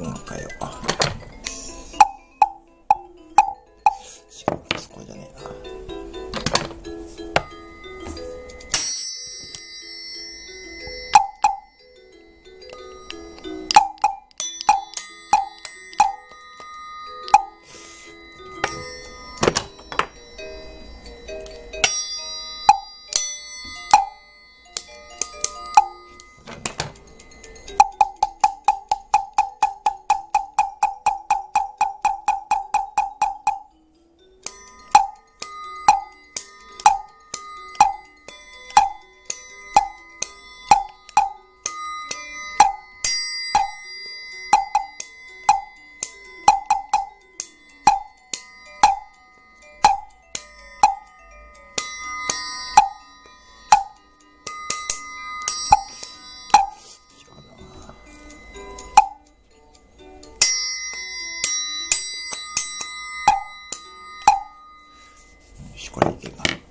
世のよ。しこり系が。